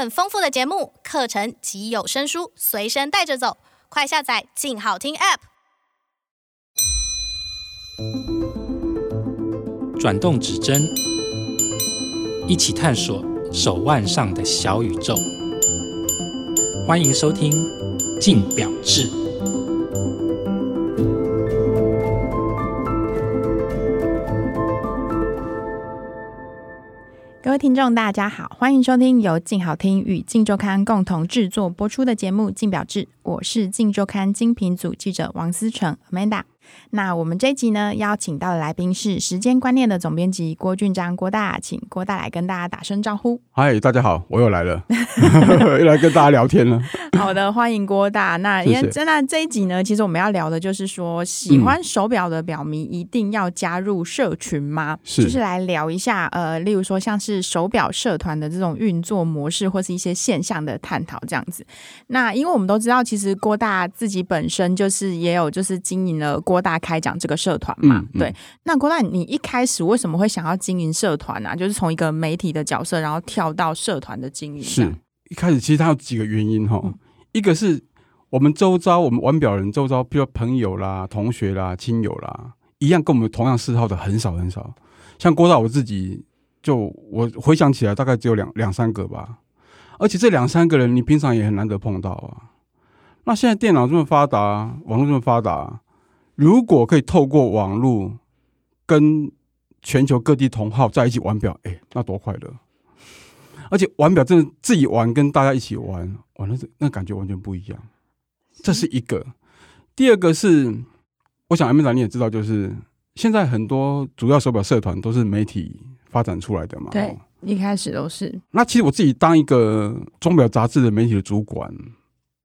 很丰富的节目、课程及有声书随身带着走，快下载“静好听 ”App。转动指针，一起探索手腕上的小宇宙。欢迎收听《静表志》。各位听众，大家好，欢迎收听由静好听与静周刊共同制作播出的节目《静表志》，我是静周刊精品组记者王思成 Amanda。那我们这一集呢，邀请到的来宾是时间观念的总编辑郭俊章，郭大，请郭大来跟大家打声招呼。嗨，大家好，我又来了，又来跟大家聊天了。好的，欢迎郭大。那因为真的这一集呢，其实我们要聊的就是说，喜欢手表的表迷一定要加入社群吗？是，就是来聊一下，呃，例如说像是手表社团的这种运作模式，或是一些现象的探讨这样子。那因为我们都知道，其实郭大自己本身就是也有就是经营了郭大开讲这个社团嘛，对。那郭大，你一开始为什么会想要经营社团呢、啊？就是从一个媒体的角色，然后跳到社团的经营。是一开始其实它有几个原因哈，嗯、一个是我们周遭我们玩表人周遭，比如朋友啦、同学啦、亲友啦，一样跟我们同样嗜好的很少很少。像郭大我自己，就我回想起来，大概只有两两三个吧。而且这两三个人，你平常也很难得碰到啊。那现在电脑这么发达，网络这么发达。如果可以透过网络跟全球各地同好在一起玩表，哎、欸，那多快乐！而且玩表真的自己玩跟大家一起玩，玩那那感觉完全不一样。这是一个。第二个是，我想 Amanda 你也知道，就是现在很多主要手表社团都是媒体发展出来的嘛。对，一开始都是。那其实我自己当一个钟表杂志的媒体的主管，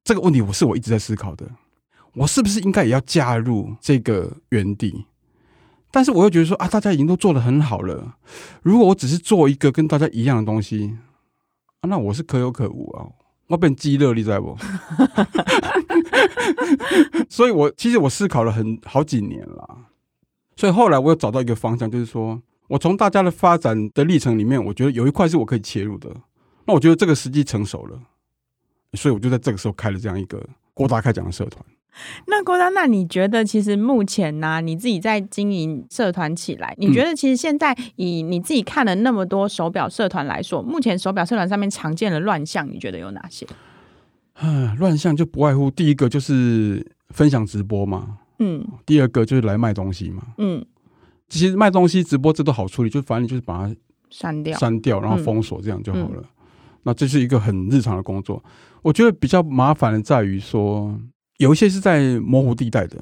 这个问题我是我一直在思考的。我是不是应该也要加入这个园地？但是我又觉得说啊，大家已经都做得很好了。如果我只是做一个跟大家一样的东西，那我是可有可无啊，我变鸡肋，你知道不？所以我其实我思考了很好几年了。所以后来我又找到一个方向，就是说我从大家的发展的历程里面，我觉得有一块是我可以切入的。那我觉得这个时机成熟了，所以我就在这个时候开了这样一个郭大开讲的社团。那郭丹，那你觉得其实目前呢、啊，你自己在经营社团起来，你觉得其实现在以你自己看了那么多手表社团来说，目前手表社团上面常见的乱象，你觉得有哪些？啊，乱象就不外乎第一个就是分享直播嘛，嗯，第二个就是来卖东西嘛，嗯，其实卖东西直播这都好处理，就反正你就是把它删掉，删掉，然后封锁这样就好了。嗯嗯、那这是一个很日常的工作，我觉得比较麻烦的在于说。有一些是在模糊地带的，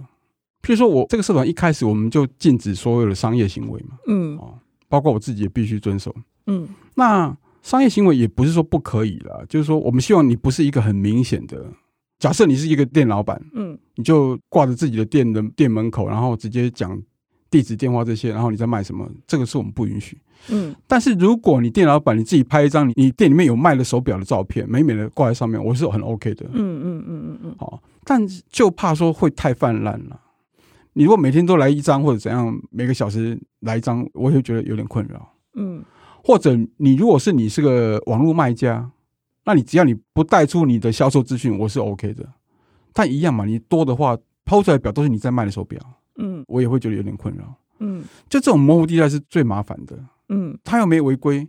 譬如说我这个社团一开始我们就禁止所有的商业行为嘛，嗯，哦，包括我自己也必须遵守，嗯，那商业行为也不是说不可以啦，就是说我们希望你不是一个很明显的，假设你是一个店老板，嗯，你就挂着自己的店的店门口，然后直接讲地址、电话这些，然后你在卖什么，这个是我们不允许。嗯，但是如果你店老板你自己拍一张你你店里面有卖的手表的照片，美美的挂在上面，我是很 OK 的。嗯嗯嗯嗯嗯，好，但就怕说会太泛滥了。你如果每天都来一张或者怎样，每个小时来一张，我会觉得有点困扰。嗯，或者你如果是你是个网络卖家，那你只要你不带出你的销售资讯，我是 OK 的。但一样嘛，你多的话抛出来表都是你在卖的手表，嗯，我也会觉得有点困扰。嗯，就这种模糊地带是最麻烦的。嗯，他又没违规，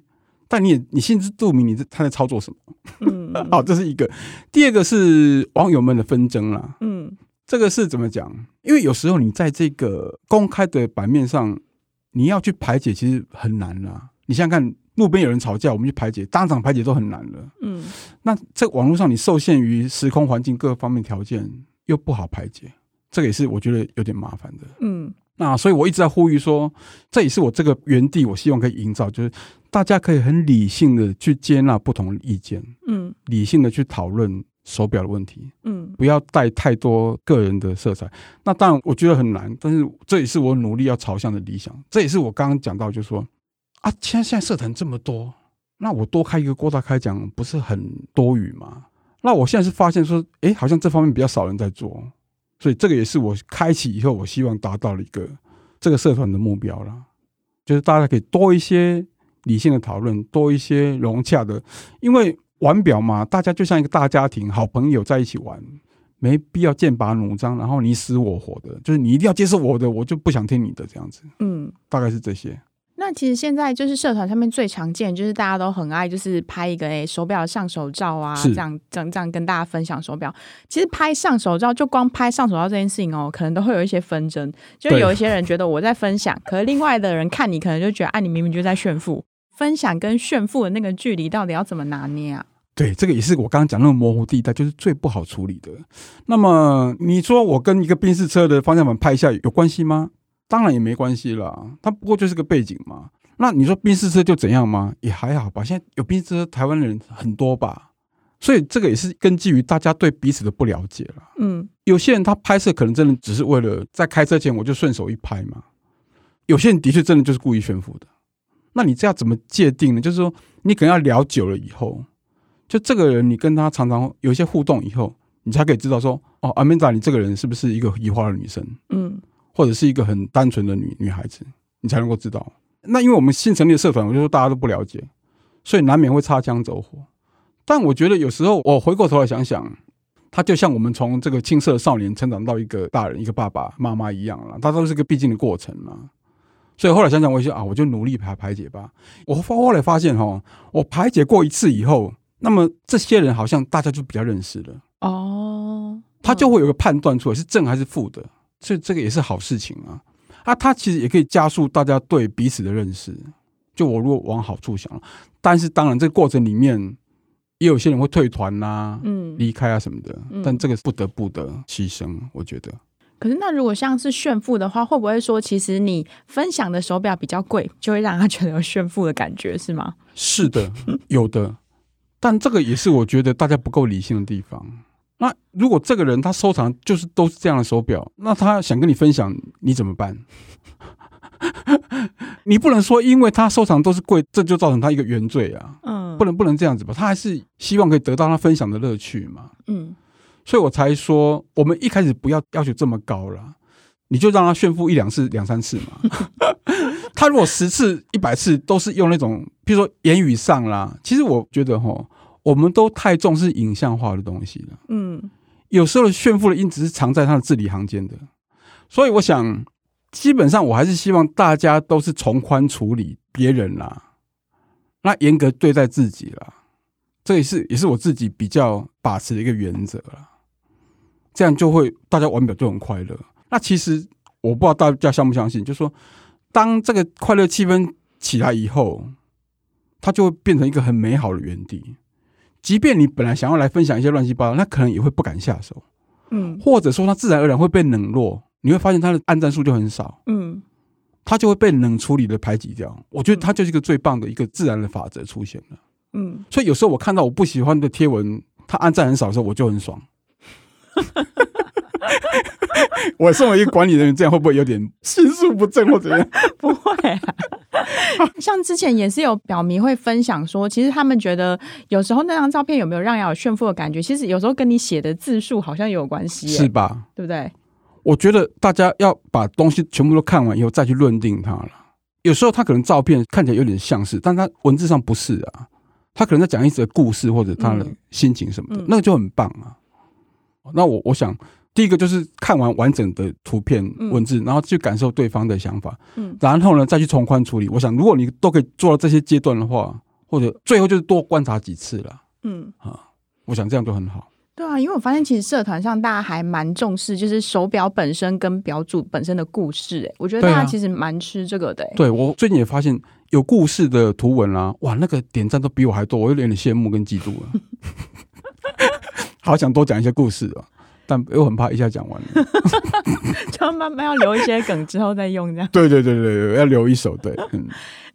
但你也你心知肚明，你他在操作什么？嗯，好，这是一个。第二个是网友们的纷争啦。嗯，这个是怎么讲？因为有时候你在这个公开的版面上，你要去排解，其实很难啦。你想想看，路边有人吵架，我们去排解，当场排解都很难了。嗯，那在网络上你受限于时空环境各方面条件，又不好排解，这个也是我觉得有点麻烦的。嗯。那所以，我一直在呼吁说，这也是我这个园地，我希望可以营造，就是大家可以很理性的去接纳不同的意见，嗯，理性的去讨论手表的问题，嗯，不要带太多个人的色彩。那当然，我觉得很难，但是这也是我努力要朝向的理想。这也是我刚刚讲到，就是说啊，现在现在社团这么多，那我多开一个郭大开讲，不是很多余吗？那我现在是发现说，哎，好像这方面比较少人在做。所以这个也是我开启以后，我希望达到了一个这个社团的目标了，就是大家可以多一些理性的讨论，多一些融洽的。因为玩表嘛，大家就像一个大家庭，好朋友在一起玩，没必要剑拔弩张，然后你死我活的，就是你一定要接受我的，我就不想听你的这样子。嗯，大概是这些。那其实现在就是社团上面最常见，就是大家都很爱，就是拍一个诶、欸、手表上手照啊，这样这样这样跟大家分享手表。其实拍上手照，就光拍上手照这件事情哦，可能都会有一些纷争。就有一些人觉得我在分享，可是另外的人看你，可能就觉得，哎、啊，你明明就在炫富。分享跟炫富的那个距离，到底要怎么拿捏啊？对，这个也是我刚刚讲那个模糊地带，就是最不好处理的。那么你说我跟一个宾士车的方向盘拍一下有关系吗？当然也没关系啦，它不过就是个背景嘛。那你说宾士车就怎样吗？也还好吧。现在有宾士车，台湾人很多吧，所以这个也是根基于大家对彼此的不了解了。嗯，有些人他拍摄可能真的只是为了在开车前我就顺手一拍嘛。有些人的确真的就是故意炫富的。那你这样怎么界定呢？就是说你可能要聊久了以后，就这个人你跟他常常有一些互动以后，你才可以知道说，哦，阿曼达，你这个人是不是一个移花的女生？嗯。或者是一个很单纯的女女孩子，你才能够知道。那因为我们新成立的社团，我就说大家都不了解，所以难免会擦枪走火。但我觉得有时候我回过头来想想，他就像我们从这个青涩少年成长到一个大人、一个爸爸妈妈一样了，他都是个必经的过程嘛。所以后来想想，我就啊，我就努力排排解吧。我后来发现哈，我排解过一次以后，那么这些人好像大家就比较认识了哦，他就会有个判断出来是正还是负的。所以这个也是好事情啊，啊，它其实也可以加速大家对彼此的认识。就我如果往好处想，但是当然这个过程里面也有些人会退团呐、啊，嗯，离开啊什么的，但这个是不得不的牺牲，我觉得。可是那如果像是炫富的话，会不会说其实你分享的手表比较贵，就会让他觉得有炫富的感觉，是吗？是的，有的，但这个也是我觉得大家不够理性的地方。那如果这个人他收藏就是都是这样的手表，那他想跟你分享，你怎么办？你不能说因为他收藏都是贵，这就造成他一个原罪啊。嗯，不能不能这样子吧？他还是希望可以得到他分享的乐趣嘛。嗯，所以我才说，我们一开始不要要求这么高了，你就让他炫富一两次、两三次嘛。他如果十次、一百次都是用那种，譬如说言语上啦，其实我觉得齁。我们都太重视影像化的东西了，嗯，有时候炫富的因子是藏在他的字里行间的，所以我想，基本上我还是希望大家都是从宽处理别人啦，那严格对待自己啦，这也是也是我自己比较把持的一个原则啦，这样就会大家玩表就很快乐。那其实我不知道大家相不相信，就是说，当这个快乐气氛起来以后，它就会变成一个很美好的园地。即便你本来想要来分享一些乱七八糟，那可能也会不敢下手，嗯，或者说他自然而然会被冷落，你会发现他的按赞数就很少，嗯，他就会被冷处理的排挤掉。我觉得他就是一个最棒的一个自然的法则出现了，嗯，所以有时候我看到我不喜欢的贴文，他按赞很少的时候，我就很爽。我身为一个管理人员，这样会不会有点心术不正或怎样？不会啊，像之前也是有表迷会分享说，其实他们觉得有时候那张照片有没有让人有炫富的感觉，其实有时候跟你写的字数好像有关系，是吧？对不对？我觉得大家要把东西全部都看完以后再去论定它了。有时候他可能照片看起来有点像是，但他文字上不是啊。他可能在讲一则故事或者他的心情什么的，嗯、那个就很棒啊。那我我想。第一个就是看完完整的图片文字，嗯、然后去感受对方的想法，嗯，然后呢再去从宽处理。我想，如果你都可以做到这些阶段的话，或者最后就是多观察几次了，嗯啊，我想这样就很好。对啊，因为我发现其实社团上大家还蛮重视，就是手表本身跟表主本身的故事。哎，我觉得大家其实蛮吃这个的。对，我最近也发现有故事的图文啊，哇，那个点赞都比我还多，我有点羡慕跟嫉妒了。好想多讲一些故事啊。但又很怕一下讲完了，就慢慢要留一些梗之后再用这样。对对对对，要留一手对。嗯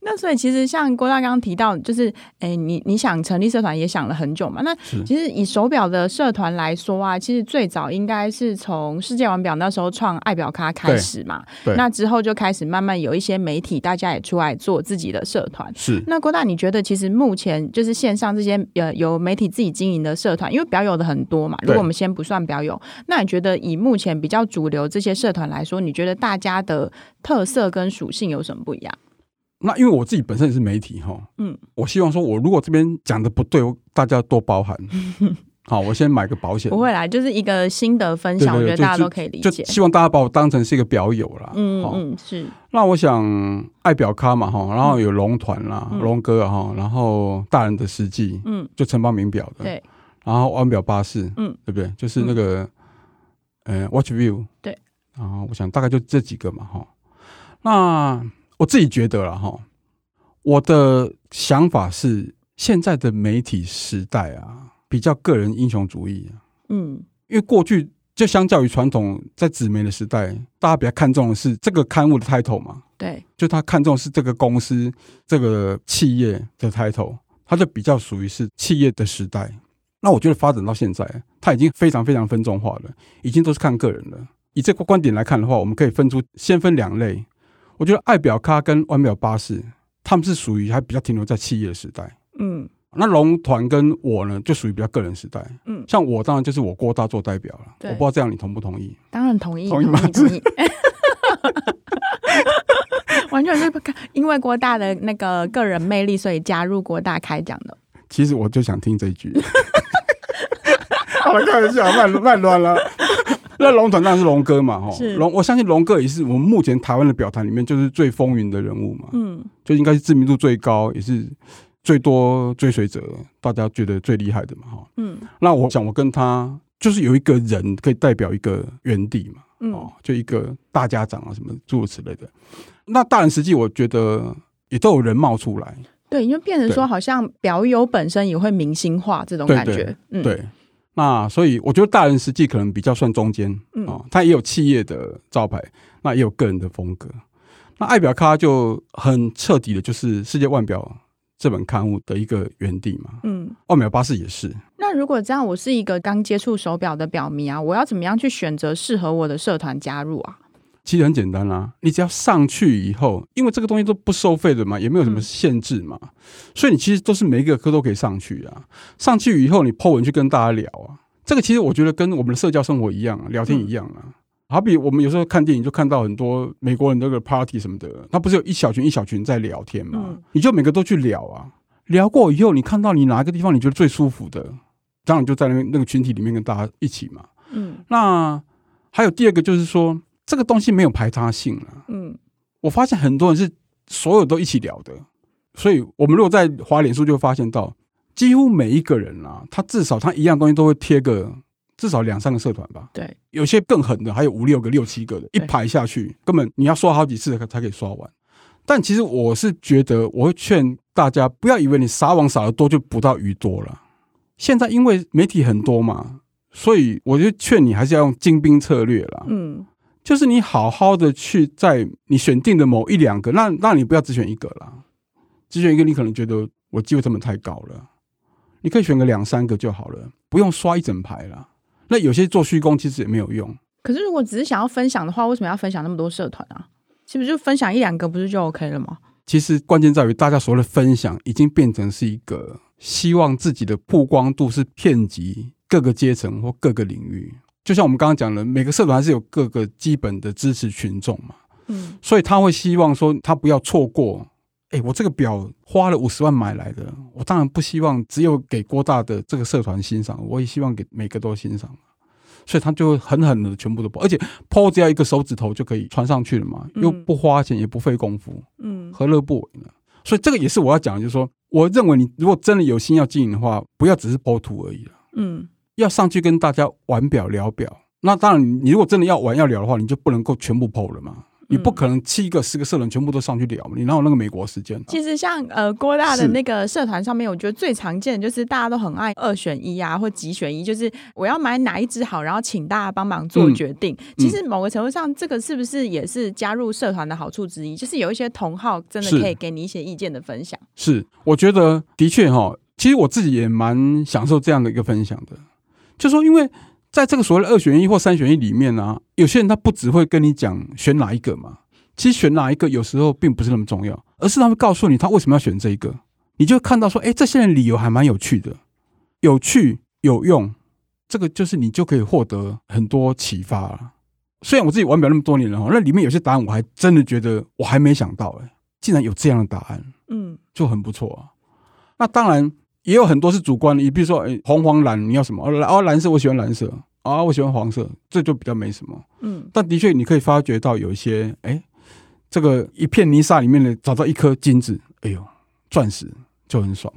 那所以其实像郭大刚刚提到，就是诶，你你想成立社团也想了很久嘛。那其实以手表的社团来说啊，其实最早应该是从世界腕表那时候创爱表咖开始嘛。对。那之后就开始慢慢有一些媒体，大家也出来做自己的社团。是。那郭大，你觉得其实目前就是线上这些呃有媒体自己经营的社团，因为表友的很多嘛。如果我们先不算表友，那你觉得以目前比较主流这些社团来说，你觉得大家的特色跟属性有什么不一样？那因为我自己本身也是媒体哈，嗯，我希望说我如果这边讲的不对，大家多包涵。好，我先买个保险。不会啦，就是一个心得分享，我觉得大家都可以理解。就希望大家把我当成是一个表友啦。嗯嗯，是。那我想爱表咖嘛哈，然后有龙团啦、龙、嗯、哥哈，然后大人的实际，嗯，就城邦名表的，对。然后腕表巴士，嗯，对不对？就是那个，呃，Watch View，对。然后我想大概就这几个嘛哈。那我自己觉得了哈，我的想法是现在的媒体时代啊。比较个人英雄主义，嗯，因为过去就相较于传统在纸媒的时代，大家比较看重的是这个刊物的 title 嘛，对，就他看重的是这个公司这个企业的 title，他就比较属于是企业的时代。那我觉得发展到现在，他已经非常非常分众化了，已经都是看个人了。以这个观点来看的话，我们可以分出先分两类。我觉得爱表咖跟腕表巴士，他们是属于还比较停留在企业的时代，嗯。那龙团跟我呢，就属于比较个人时代。嗯，像我当然就是我郭大做代表了。对，我不知道这样你同不同意？当然同意，同意吗？同意。完全是因为郭大的那个个人魅力，所以加入郭大开讲的。其实我就想听这一句。好了，开玩笑，乱乱乱了。那龙团当然是龙哥嘛，哈。是龙，我相信龙哥也是我们目前台湾的表坛里面就是最风云的人物嘛。嗯，就应该是知名度最高，也是。最多追随者，大家觉得最厉害的嘛，哈，嗯，那我想我跟他就是有一个人可以代表一个园地嘛，嗯，哦，就一个大家长啊，什么诸如此类的。那大人实际我觉得也都有人冒出来，对，因为变成说好像表友本身也会明星化这种感觉，对，对，嗯、对。那所以我觉得大人实际可能比较算中间，嗯，哦，他也有企业的招牌，那也有个人的风格。那爱表咖就很彻底的，就是世界腕表。这本刊物的一个原地嘛，嗯，腕表巴士也是。那如果这样，我是一个刚接触手表的表迷啊，我要怎么样去选择适合我的社团加入啊？其实很简单啦、啊，你只要上去以后，因为这个东西都不收费的嘛，也没有什么限制嘛，嗯、所以你其实都是每一个科都可以上去啊。上去以后，你 po 文去跟大家聊啊，这个其实我觉得跟我们的社交生活一样啊，聊天一样啊。嗯好比我们有时候看电影，就看到很多美国人那个 party 什么的，他不是有一小群一小群在聊天嘛？嗯、你就每个都去聊啊，聊过以后，你看到你哪一个地方你觉得最舒服的，当然就在那那个群体里面跟大家一起嘛。嗯，那还有第二个就是说，这个东西没有排他性了。嗯，我发现很多人是所有都一起聊的，所以我们如果在滑脸书就会发现到，几乎每一个人啊，他至少他一样东西都会贴个。至少两三个社团吧，对，有些更狠的，还有五六个、六七个的，一排下去，根本你要刷好几次才可以刷完。但其实我是觉得，我会劝大家不要以为你撒网撒的多就捕到鱼多了。现在因为媒体很多嘛，所以我就劝你还是要用精兵策略啦。嗯，就是你好好的去在你选定的某一两个，那那你不要只选一个啦，只选一个你可能觉得我机会成本太高了，你可以选个两三个就好了，不用刷一整排啦。那有些做虚功其实也没有用。可是如果只是想要分享的话，为什么要分享那么多社团啊？是不是就分享一两个不是就 OK 了吗？其实关键在于大家所谓的分享已经变成是一个希望自己的曝光度是遍及各个阶层或各个领域。就像我们刚刚讲的，每个社团还是有各个基本的支持群众嘛。嗯，所以他会希望说他不要错过。哎，我这个表花了五十万买来的，我当然不希望只有给郭大的这个社团欣赏，我也希望给每个都欣赏。所以他就会狠狠的全部都抛，而且抛只要一个手指头就可以传上去了嘛，又不花钱也不费功夫，嗯，何乐不为呢？所以这个也是我要讲的，就是说，我认为你如果真的有心要经营的话，不要只是抛图而已了，嗯，要上去跟大家玩表聊表。那当然，你如果真的要玩要聊的话，你就不能够全部抛了嘛。你不可能七个十个社团全部都上去聊，你哪有那个美国时间啊？其实像呃郭大的那个社团上面，我觉得最常见的就是大家都很爱二选一啊，或几选一，就是我要买哪一支好，然后请大家帮忙做决定。嗯、其实某个程度上，这个是不是也是加入社团的好处之一？就是有一些同好真的可以给你一些意见的分享。是，是，我觉得的确哈，其实我自己也蛮享受这样的一个分享的，就说因为。在这个所谓的二选一或三选一里面呢、啊，有些人他不只会跟你讲选哪一个嘛，其实选哪一个有时候并不是那么重要，而是他会告诉你他为什么要选这一个，你就看到说，哎，这些人理由还蛮有趣的，有趣有用，这个就是你就可以获得很多启发了。虽然我自己玩表那么多年了哈，那里面有些答案我还真的觉得我还没想到哎，竟然有这样的答案，嗯，就很不错啊。那当然也有很多是主观的，你比如说，哎，红黄蓝你要什么？哦，蓝色我喜欢蓝色，啊，我喜欢黄色，这就比较没什么，嗯。但的确你可以发觉到有一些，哎，这个一片泥沙里面的找到一颗金子，哎呦，钻石就很爽。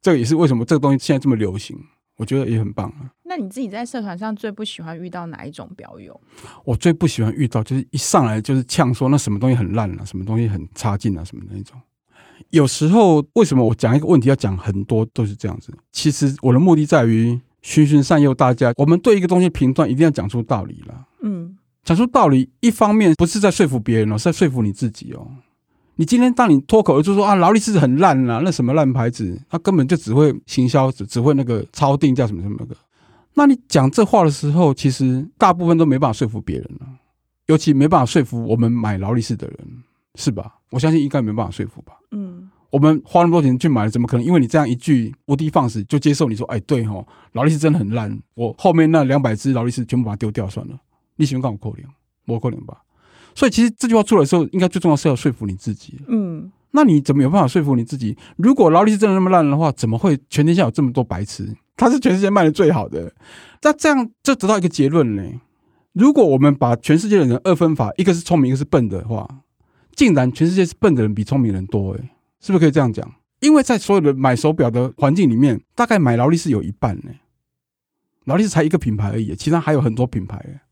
这个也是为什么这个东西现在这么流行。我觉得也很棒啊。那你自己在社团上最不喜欢遇到哪一种表友？我最不喜欢遇到就是一上来就是呛说那什么东西很烂啊，什么东西很差劲啊，什么的那种。有时候为什么我讲一个问题要讲很多都是这样子？其实我的目的在于循循善诱大家。我们对一个东西评断一定要讲出道理了。嗯，讲出道理，一方面不是在说服别人哦，是在说服你自己哦。你今天当你脱口而出说啊，劳力士很烂啊，那什么烂牌子，他根本就只会行销，只只会那个超定价什么什么的。那你讲这话的时候，其实大部分都没办法说服别人了，尤其没办法说服我们买劳力士的人，是吧？我相信应该没办法说服吧。嗯，我们花那么多钱去买，怎么可能因为你这样一句无的放矢就接受你说，哎，对吼，劳力士真的很烂，我后面那两百只劳力士全部把它丢掉算了。你喜欢干我扣零，我扣零吧。所以其实这句话出来的时候，应该最重要是要说服你自己。嗯，那你怎么有办法说服你自己？如果劳力士真的那么烂的话，怎么会全天下有这么多白痴？它是全世界卖的最好的。那这样就得到一个结论呢？如果我们把全世界的人二分法，一个是聪明，一个是笨的话，竟然全世界是笨的人比聪明人多，诶，是不是可以这样讲？因为在所有的买手表的环境里面，大概买劳力士有一半呢。劳力士才一个品牌而已，其他还有很多品牌。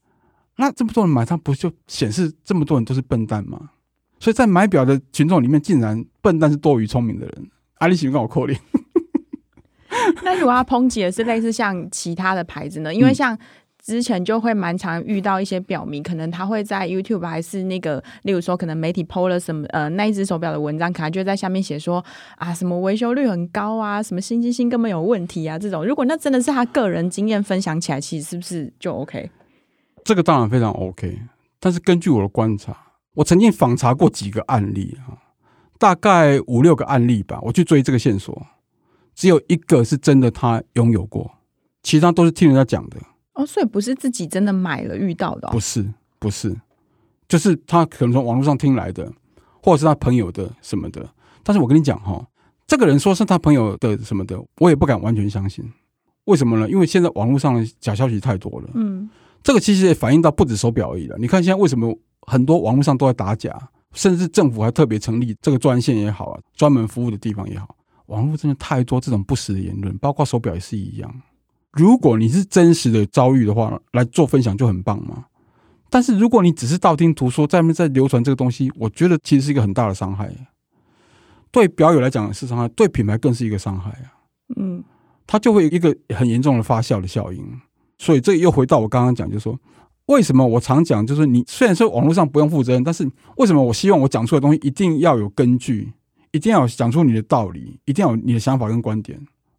那这么多人买，它不就显示这么多人都是笨蛋吗？所以在买表的群众里面，竟然笨蛋是多于聪明的人。阿里喜欢跟我扣脸。那如果他抨击的是类似像其他的牌子呢？因为像之前就会蛮常遇到一些表迷，可能他会在 YouTube 还是那个，例如说可能媒体 PO 了什么呃那一只手表的文章，可能就在下面写说啊什么维修率很高啊，什么新机芯根本有问题啊这种。如果那真的是他个人经验分享起来，其实是不是就 OK？这个当然非常 OK，但是根据我的观察，我曾经访查过几个案例啊，大概五六个案例吧，我去追这个线索，只有一个是真的他拥有过，其他都是听人家讲的。哦，所以不是自己真的买了遇到的哦？不是，不是，就是他可能从网络上听来的，或者是他朋友的什么的。但是我跟你讲哈，这个人说是他朋友的什么的，我也不敢完全相信。为什么呢？因为现在网络上的假消息太多了。嗯。这个其实也反映到不止手表而已了。你看现在为什么很多网络上都在打假，甚至政府还特别成立这个专线也好啊，专门服务的地方也好，网络真的太多这种不实的言论，包括手表也是一样。如果你是真实的遭遇的话，来做分享就很棒嘛。但是如果你只是道听途说，在那边在流传这个东西，我觉得其实是一个很大的伤害。对表友来讲是伤害，对品牌更是一个伤害啊。嗯，它就会有一个很严重的发酵的效应。所以这又回到我刚刚讲，就是说，为什么我常讲，就是你虽然说网络上不用负责任，但是为什么我希望我讲出的东西一定要有根据，一定要讲出你的道理，一定要有你的想法跟观点，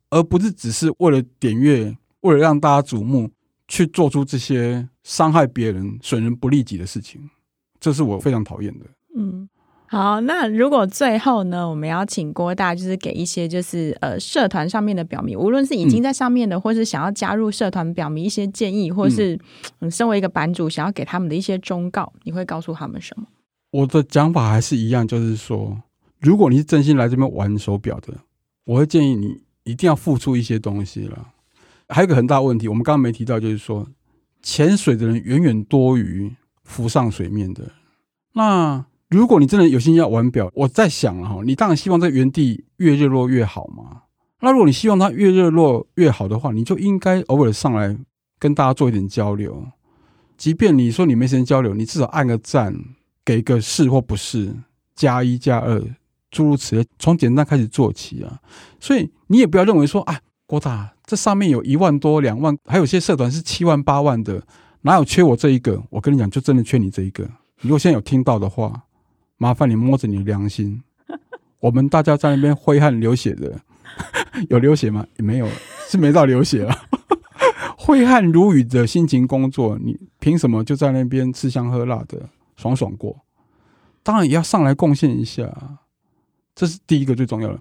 而不是只是为了点阅，为了让大家瞩目，去做出这些伤害别人、损人不利己的事情，这是我非常讨厌的。嗯。好，那如果最后呢，我们要请郭大，就是给一些就是呃社团上面的表迷，无论是已经在上面的，嗯、或是想要加入社团表迷一些建议，或是嗯，身为一个版主想要给他们的一些忠告，你会告诉他们什么？我的讲法还是一样，就是说，如果你是真心来这边玩手表的，我会建议你一定要付出一些东西了。还有一个很大问题，我们刚刚没提到，就是说潜水的人远远多于浮上水面的。那如果你真的有心要玩表，我在想哈，你当然希望在原地越热络越好嘛。那如果你希望它越热络越好的话，你就应该偶尔上来跟大家做一点交流。即便你说你没时间交流，你至少按个赞，给个是或不是，加一加二，诸如此类，从简单开始做起啊。所以你也不要认为说，啊，郭大这上面有一万多、两万，还有些社团是七万、八万的，哪有缺我这一个？我跟你讲，就真的缺你这一个。如果现在有听到的话。麻烦你摸着你的良心，我们大家在那边挥汗流血的，有流血吗？也没有，是没到流血了。挥汗如雨的辛勤工作，你凭什么就在那边吃香喝辣的爽爽过？当然也要上来贡献一下，这是第一个最重要的。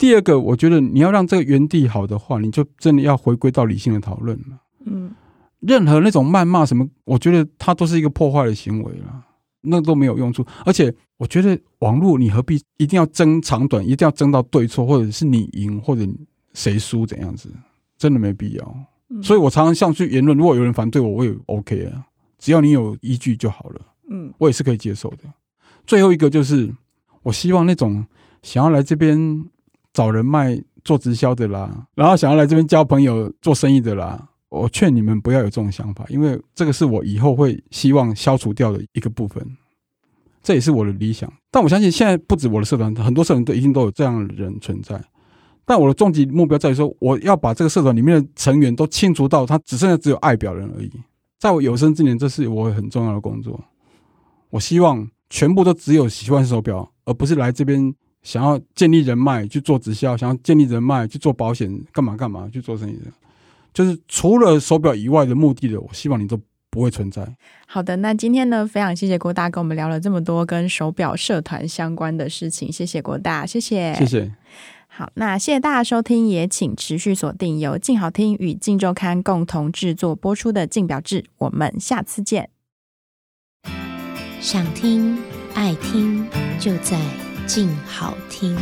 第二个，我觉得你要让这个原地好的话，你就真的要回归到理性的讨论了。嗯，任何那种谩骂什么，我觉得它都是一个破坏的行为了。那都没有用处。而且我觉得网络你何必一定要争长短，一定要争到对错，或者是你赢或者谁输怎样子，真的没必要。嗯、所以我常常像去言论，如果有人反对我，我也 OK 啊，只要你有依据就好了。嗯，我也是可以接受的。最后一个就是，我希望那种想要来这边找人脉做直销的啦，然后想要来这边交朋友做生意的啦。我劝你们不要有这种想法，因为这个是我以后会希望消除掉的一个部分，这也是我的理想。但我相信现在不止我的社团，很多社团都一定都有这样的人存在。但我的终极目标在于说，我要把这个社团里面的成员都清除到他只剩下只有爱表人而已。在我有生之年，这是我很重要的工作。我希望全部都只有喜欢手表，而不是来这边想要建立人脉去做直销，想要建立人脉去做保险，干嘛干嘛去做生意的。就是除了手表以外的目的的，我希望你都不会存在。好的，那今天呢，非常谢谢郭大跟我们聊了这么多跟手表社团相关的事情，谢谢郭大，谢谢，谢谢。好，那谢谢大家收听，也请持续锁定由静好听与静周刊共同制作播出的《静表志》，我们下次见。想听爱听，就在静好听。